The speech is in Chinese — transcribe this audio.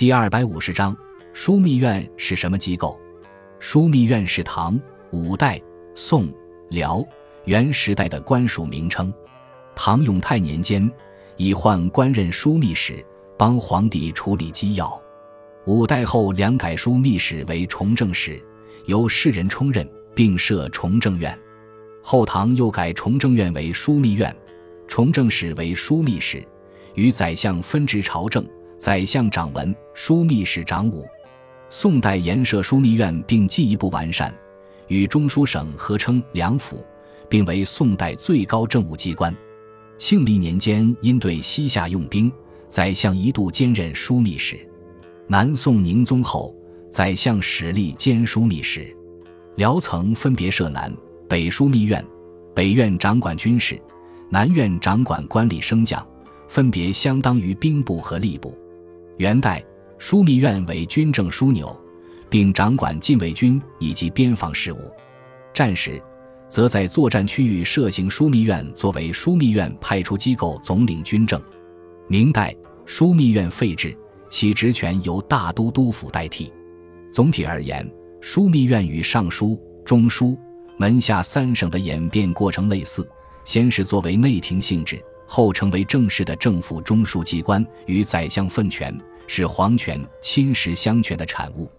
第二百五十章，枢密院是什么机构？枢密院是唐、五代、宋、辽、元时代的官署名称。唐永泰年间，以宦官任枢密使，帮皇帝处理机要。五代后，两改枢密使为崇政使，由士人充任，并设崇政院。后唐又改崇政院为枢密院，崇政使为枢密使，与宰相分职朝政，宰相掌文，枢密使掌武。宋代严设枢密院，并进一步完善，与中书省合称两府，并为宋代最高政务机关。庆历年间，因对西夏用兵，宰相一度兼任枢密使。南宋宁宗后，宰相史力兼枢密使。辽曾分别设南。北枢密院，北院掌管军事，南院掌管官吏升降，分别相当于兵部和吏部。元代枢密院为军政枢纽，并掌管禁卫军以及边防事务。战时，则在作战区域设行枢密院，作为枢密院派出机构，总领军政。明代枢密院废置，其职权由大都督府代替。总体而言，枢密院与尚书、中书。门下三省的演变过程类似，先是作为内廷性质，后成为正式的政府中枢机关，与宰相分权，是皇权侵蚀相权的产物。